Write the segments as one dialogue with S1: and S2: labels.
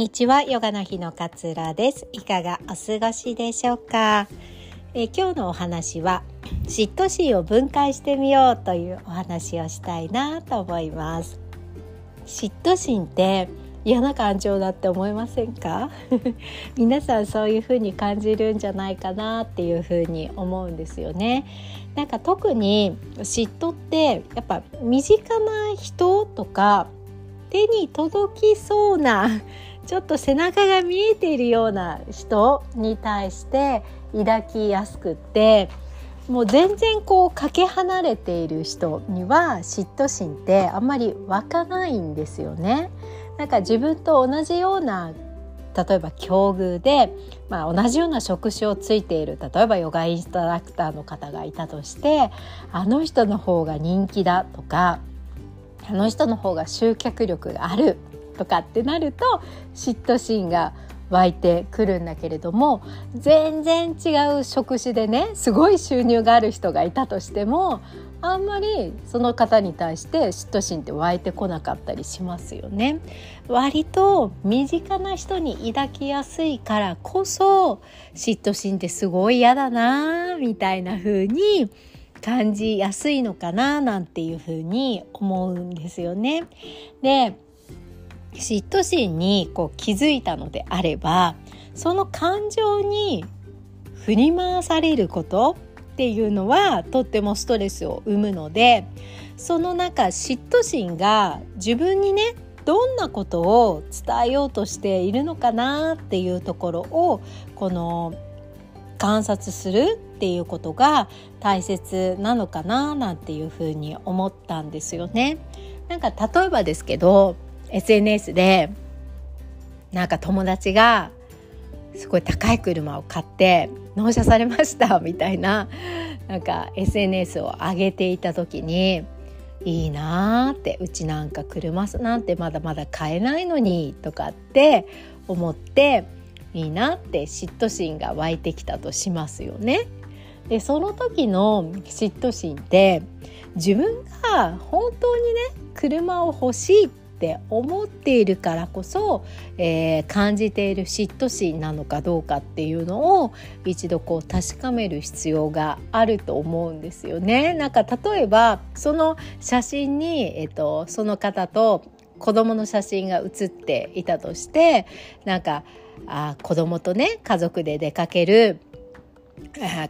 S1: にちはヨガの日のかつらです。いかがお過ごしでしょうか？え今日のお話は嫉妬心を分解してみようというお話をしたいなと思います。嫉妬心って嫌な感情だって思いませんか？皆さんそういう風に感じるんじゃないかなっていう風に思うんですよね。なんか特に嫉妬ってやっぱ身近な人とか手に届きそうなちょっと背中が見えているような人に対して抱きやすくってもう全然こうかけ離れている人には嫉妬心ってあんまり湧かないんですよね。なんか自分と同じような例えば境遇で、まあ、同じような職種をついている例えばヨガインストラクターの方がいたとしてあの人の方が人気だとかあの人の方が集客力があるとかってなると嫉妬心が湧いてくるんだけれども全然違う職種でねすごい収入がある人がいたとしてもあんまりその方に対して嫉妬心って湧いてこなかったりしますよね。割と身近な人に抱きやすいからこそ嫉妬心ってすごい嫌だなみたいな風に感じやすいのかななんていう風に思うんですよね。で嫉妬心にこう気づいたのであればその感情に振り回されることっていうのはとってもストレスを生むのでその中嫉妬心が自分にねどんなことを伝えようとしているのかなっていうところをこの観察するっていうことが大切なのかななんていうふうに思ったんですよね。なんか例えばですけど SNS でなんか友達がすごい高い車を買って納車されました みたいななんか SNS を上げていた時にいいなーってうちなんか車なんてまだまだ買えないのにとかって思っていいなって嫉妬心が湧いてきたとしますよね。でその時の嫉妬心って自分が本当にね車を欲しいっって思っているからこそ、えー、感じている嫉妬心なのかどうかっていうのを一度こう確かめる必要があると思うんですよね。なんか例えばその写真に、えっと、その方と子供の写真が写っていたとしてなんかあ子供とね家族で出かける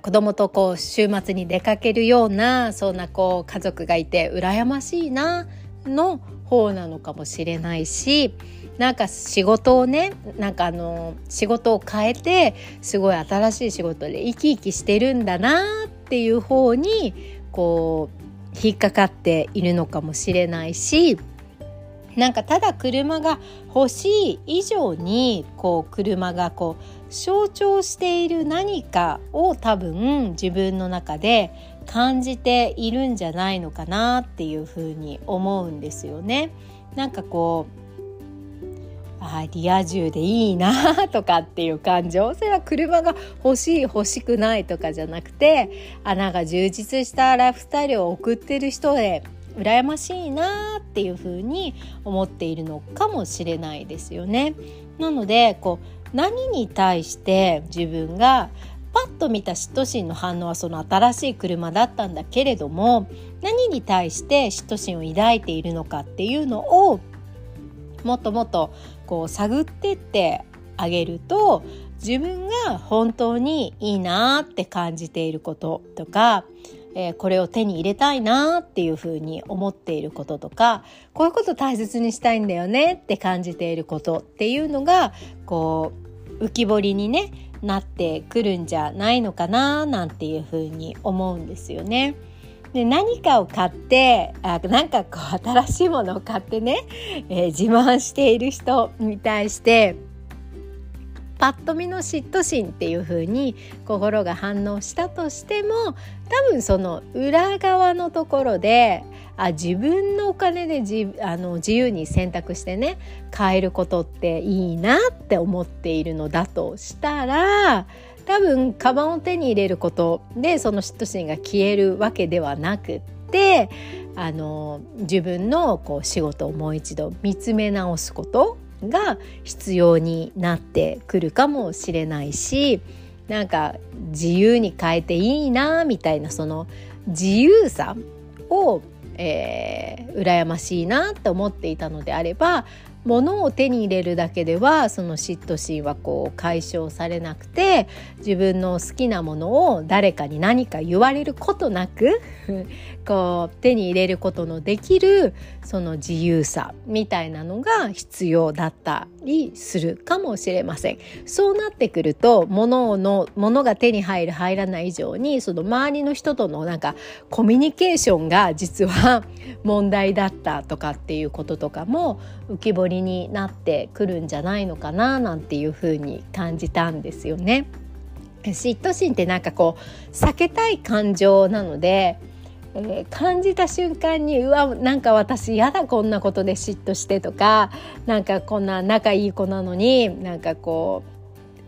S1: 子供とこう週末に出かけるようなそんなこう家族がいて羨ましいなの方なのかもしれないしなんか仕事をねなんかあの仕事を変えてすごい新しい仕事で生き生きしてるんだなっていう方にこう引っかかっているのかもしれないしなんかただ車が欲しい以上にこう車がこう象徴している何かを多分自分の中で感じているんじゃないのかなっていうふうに思うんですよね。なんかこうあリア充でいいなとかっていう感情それは車が欲しい欲しくないとかじゃなくてあなんか充実したライフスタイルを送ってる人で羨ましいなっていうふうに思っているのかもしれないですよね。なのでこう何に対して自分がパッと見た嫉妬心の反応はその新しい車だったんだけれども何に対して嫉妬心を抱いているのかっていうのをもっともっとこう探ってってあげると自分が本当にいいなって感じていることとかえー、これを手に入れたいなっていうふうに思っていることとかこういうこと大切にしたいんだよねって感じていることっていうのがこう浮き彫りにねなってくるんじゃないのかななんていうふうに思うんですよね。で何かを買ってあなんかこう新しいものを買ってね、えー、自慢している人に対してパッと見の嫉妬心っていう風に心が反応したとしても多分その裏側のところであ自分のお金で自あの自由に選択してね買えることっていいなって思っているのだとしたら多分カバンを手に入れることでその嫉妬心が消えるわけではなくってあの自分のこう仕事をもう一度見つめ直すことが必要になってくるかもしれないしなんか自由に変えていいなみたいなその自由さを、えー、羨ましいなって思っていたのであれば物を手に入れるだけではその嫉妬心はこう解消されなくて自分の好きなものを誰かに何か言われることなく こう手に入れることのできるその自由さみたいなのが必要だったりするかもしれません。そうなってくると物の物が手に入る入らない以上にその周りの人とのなんかコミュニケーションが実は問題だったとかっていうこととかも浮き彫りになってくるんじゃないのかななんていうふうに感じたんですよね。嫉妬心ってなんかこう避けたい感情なので、えー、感じた瞬間にうわなんか私嫌だこんなことで嫉妬してとかなんかこんな仲いい子なのになんかこう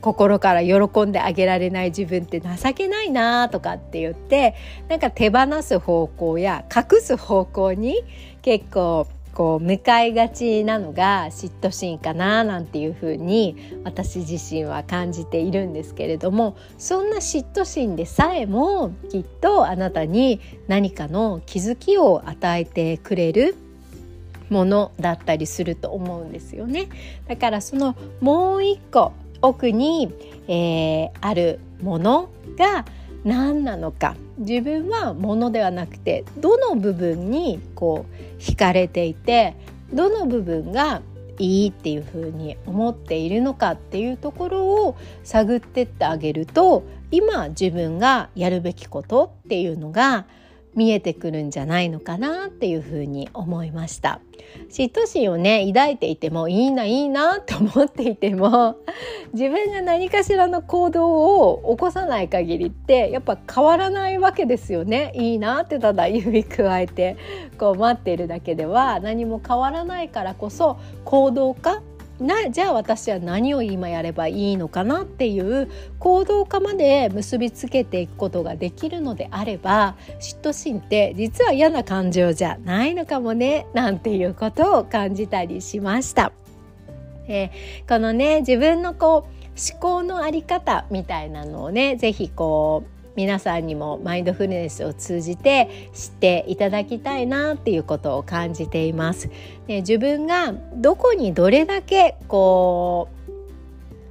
S1: 心から喜んであげられない自分って情けないなとかって言ってなんか手放す方向や隠す方向に結構こう向かいがちなのが嫉妬心かななんていうふうに私自身は感じているんですけれどもそんな嫉妬心でさえもきっとあなたに何かの気づきを与えてくれるものだったりすると思うんですよね。だからそのもう一個奥に、えー、あるものが何なのか。自分はものではなくてどの部分にこう惹かれていてどの部分がいいっていうふうに思っているのかっていうところを探ってってあげると今自分がやるべきことっていうのが見えてくるんじゃないのかなっていうふうに思いました。嫉妬心をね抱いていてもいいないいなと思っていても 自分が何かしらの行動を起こさない限りってやっぱ変わらないわけですよね。いいなってただ指くわえてこう待っているだけでは何も変わらないからこそ行動化なじゃあ私は何を今やればいいのかなっていう行動化まで結びつけていくことができるのであれば嫉妬心って実は嫌な感情じゃないのかもねなんていうことを感じたりしました。えー、このね自分のこう思考の在り方みたいなのをね是非こう皆さんにもマインドフルネスを通じて知っていただきたいなっていうことを感じています。で自分がどこにどれだけこう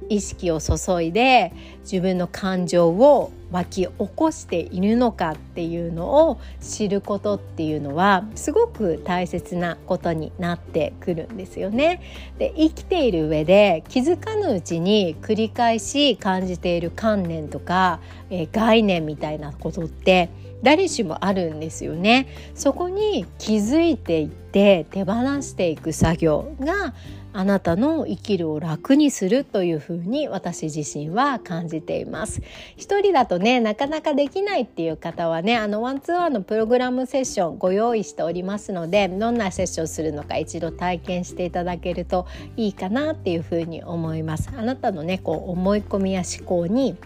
S1: 意識を注いで自分の感情を湧き起こしているのかっていうのを知ることっていうのはすごく大切なことになってくるんですよね。で生きている上で気づかぬうちに繰り返し感じている観念とか、えー、概念みたいなことって誰しもあるんですよね。そこに気づいていって手放していく作業があなたの生きるを楽にするというふうに私自身は感じています。一人だとねなかなかできないっていう方はねあのワンツーワンのプログラムセッションご用意しておりますのでどんなセッションするのか一度体験していただけるといいかなっていうふうに思います。あなたのねこう思い込みや思考に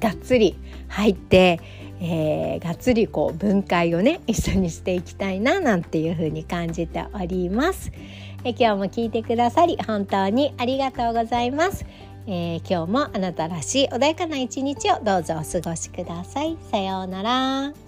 S1: がっつり入ってえー、がっつりこう分解をね一緒にしていきたいななんていうふうに感じております。え今日も聞いてくださり本当にありがとうございます。えー、今日もあなたらしい穏やかな一日をどうぞお過ごしください。さようなら。